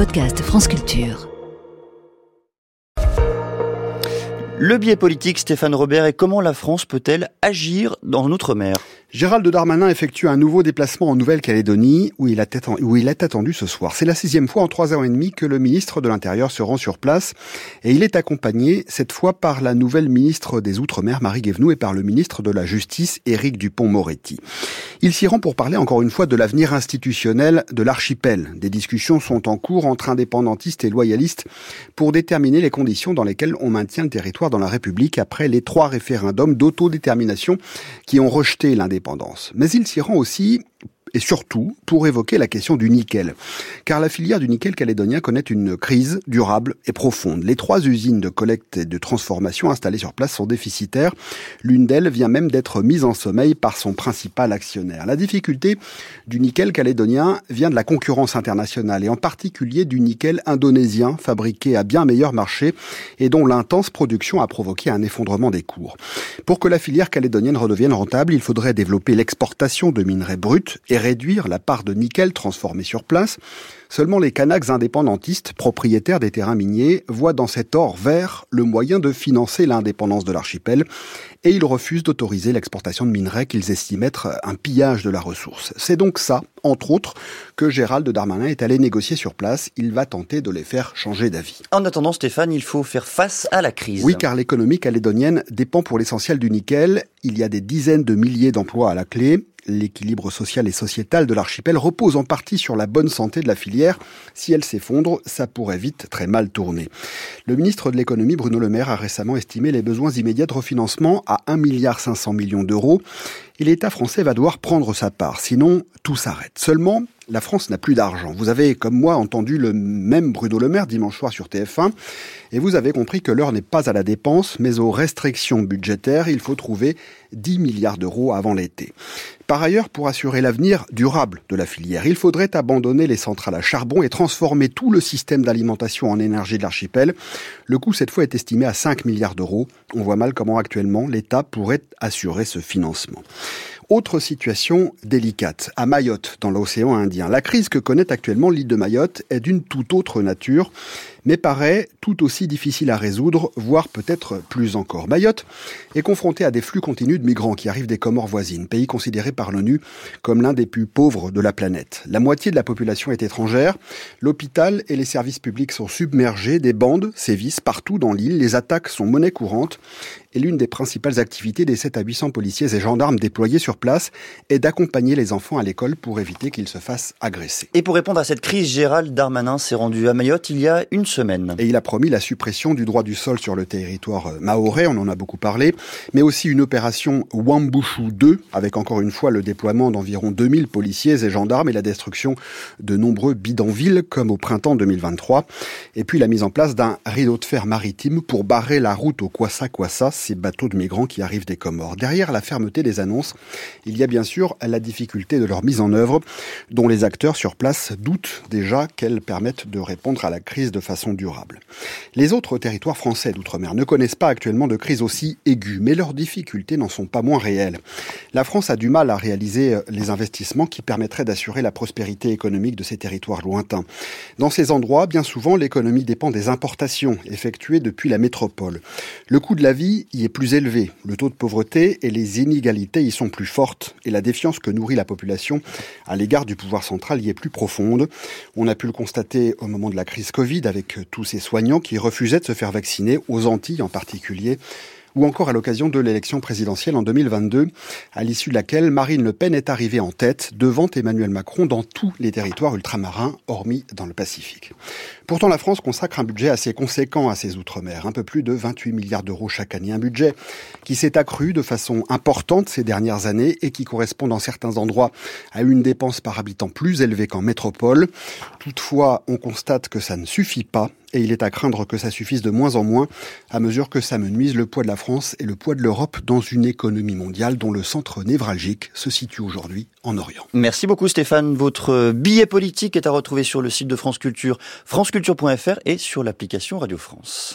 podcast France Culture. Le biais politique, Stéphane Robert, et comment la France peut-elle agir dans l'outre-mer? Gérald Darmanin effectue un nouveau déplacement en Nouvelle-Calédonie où, il est attendu ce soir. C'est la sixième fois en trois ans et demi que le ministre de l'Intérieur se rend sur place et il est accompagné cette fois par la nouvelle ministre des Outre-mer, Marie Guévenoux, et par le ministre de la Justice, Éric Dupont-Moretti. Il s'y rend pour parler encore une fois de l'avenir institutionnel de l'archipel. Des discussions sont en cours entre indépendantistes et loyalistes pour déterminer les conditions dans lesquelles on maintient le territoire dans la République après les trois référendums d'autodétermination qui ont rejeté l'indépendance mais il s'y rend aussi et surtout pour évoquer la question du nickel. Car la filière du nickel calédonien connaît une crise durable et profonde. Les trois usines de collecte et de transformation installées sur place sont déficitaires. L'une d'elles vient même d'être mise en sommeil par son principal actionnaire. La difficulté du nickel calédonien vient de la concurrence internationale et en particulier du nickel indonésien fabriqué à bien meilleur marché et dont l'intense production a provoqué un effondrement des cours. Pour que la filière calédonienne redevienne rentable, il faudrait développer l'exportation de minerais bruts et réduire la part de nickel transformé sur place. Seulement les Kanaks indépendantistes, propriétaires des terrains miniers, voient dans cet or vert le moyen de financer l'indépendance de l'archipel et ils refusent d'autoriser l'exportation de minerais qu'ils estiment être un pillage de la ressource. C'est donc ça, entre autres, que Gérald Darmanin est allé négocier sur place. Il va tenter de les faire changer d'avis. En attendant, Stéphane, il faut faire face à la crise. Oui, car l'économie calédonienne dépend pour l'essentiel du nickel. Il y a des dizaines de milliers d'emplois à la clé. L'équilibre social et sociétal de l'archipel repose en partie sur la bonne santé de la filière. Si elle s'effondre, ça pourrait vite très mal tourner. Le ministre de l'économie, Bruno Le Maire, a récemment estimé les besoins immédiats de refinancement à 1,5 milliard d'euros. Et l'État français va devoir prendre sa part, sinon tout s'arrête. Seulement, la France n'a plus d'argent. Vous avez, comme moi, entendu le même Bruno Le Maire dimanche soir sur TF1, et vous avez compris que l'heure n'est pas à la dépense, mais aux restrictions budgétaires. Il faut trouver 10 milliards d'euros avant l'été. Par ailleurs, pour assurer l'avenir durable de la filière, il faudrait abandonner les centrales à charbon et transformer tout le système d'alimentation en énergie de l'archipel. Le coût, cette fois, est estimé à 5 milliards d'euros. On voit mal comment actuellement l'État pourrait assurer ce financement. Autre situation délicate, à Mayotte, dans l'océan Indien. La crise que connaît actuellement l'île de Mayotte est d'une toute autre nature, mais paraît tout aussi difficile à résoudre, voire peut-être plus encore. Mayotte est confrontée à des flux continus de migrants qui arrivent des Comores voisines, pays considéré par l'ONU comme l'un des plus pauvres de la planète. La moitié de la population est étrangère, l'hôpital et les services publics sont submergés, des bandes sévissent partout dans l'île, les attaques sont monnaie courante, et l'une des principales activités des 7 à 800 policiers et gendarmes déployés sur place est d'accompagner les enfants à l'école pour éviter qu'ils se fassent agresser. Et pour répondre à cette crise, Gérald Darmanin s'est rendu à Mayotte il y a une semaine. Et il a promis la suppression du droit du sol sur le territoire euh, maoré, on en a beaucoup parlé, mais aussi une opération Wambushu 2, avec encore une fois le déploiement d'environ 2000 policiers et gendarmes et la destruction de nombreux bidonvilles, comme au printemps 2023. Et puis la mise en place d'un rideau de fer maritime pour barrer la route au Kwassa Kwassa, ces bateaux de migrants qui arrivent des Comores. Derrière la fermeté des annonces, il y a bien sûr la difficulté de leur mise en œuvre, dont les acteurs sur place doutent déjà qu'elles permettent de répondre à la crise de façon durable. Les autres territoires français d'outre-mer ne connaissent pas actuellement de crise aussi aiguë, mais leurs difficultés n'en sont pas moins réelles. La France a du mal à réaliser les investissements qui permettraient d'assurer la prospérité économique de ces territoires lointains. Dans ces endroits, bien souvent, l'économie dépend des importations effectuées depuis la métropole. Le coût de la vie y est plus élevé, le taux de pauvreté et les inégalités y sont plus fortes, et la défiance que nourrit la population à l'égard du pouvoir central y est plus profonde. On a pu le constater au moment de la crise Covid avec tous ces soignants qui refusaient de se faire vacciner, aux Antilles en particulier ou encore à l'occasion de l'élection présidentielle en 2022, à l'issue de laquelle Marine Le Pen est arrivée en tête devant Emmanuel Macron dans tous les territoires ultramarins, hormis dans le Pacifique. Pourtant, la France consacre un budget assez conséquent à ses outre-mer, un peu plus de 28 milliards d'euros chaque année, un budget qui s'est accru de façon importante ces dernières années et qui correspond dans certains endroits à une dépense par habitant plus élevée qu'en métropole. Toutefois, on constate que ça ne suffit pas et il est à craindre que ça suffise de moins en moins à mesure que ça menuise le poids de la France et le poids de l'Europe dans une économie mondiale dont le centre névralgique se situe aujourd'hui en Orient. Merci beaucoup Stéphane. Votre billet politique est à retrouver sur le site de France Culture, franceculture.fr et sur l'application Radio France.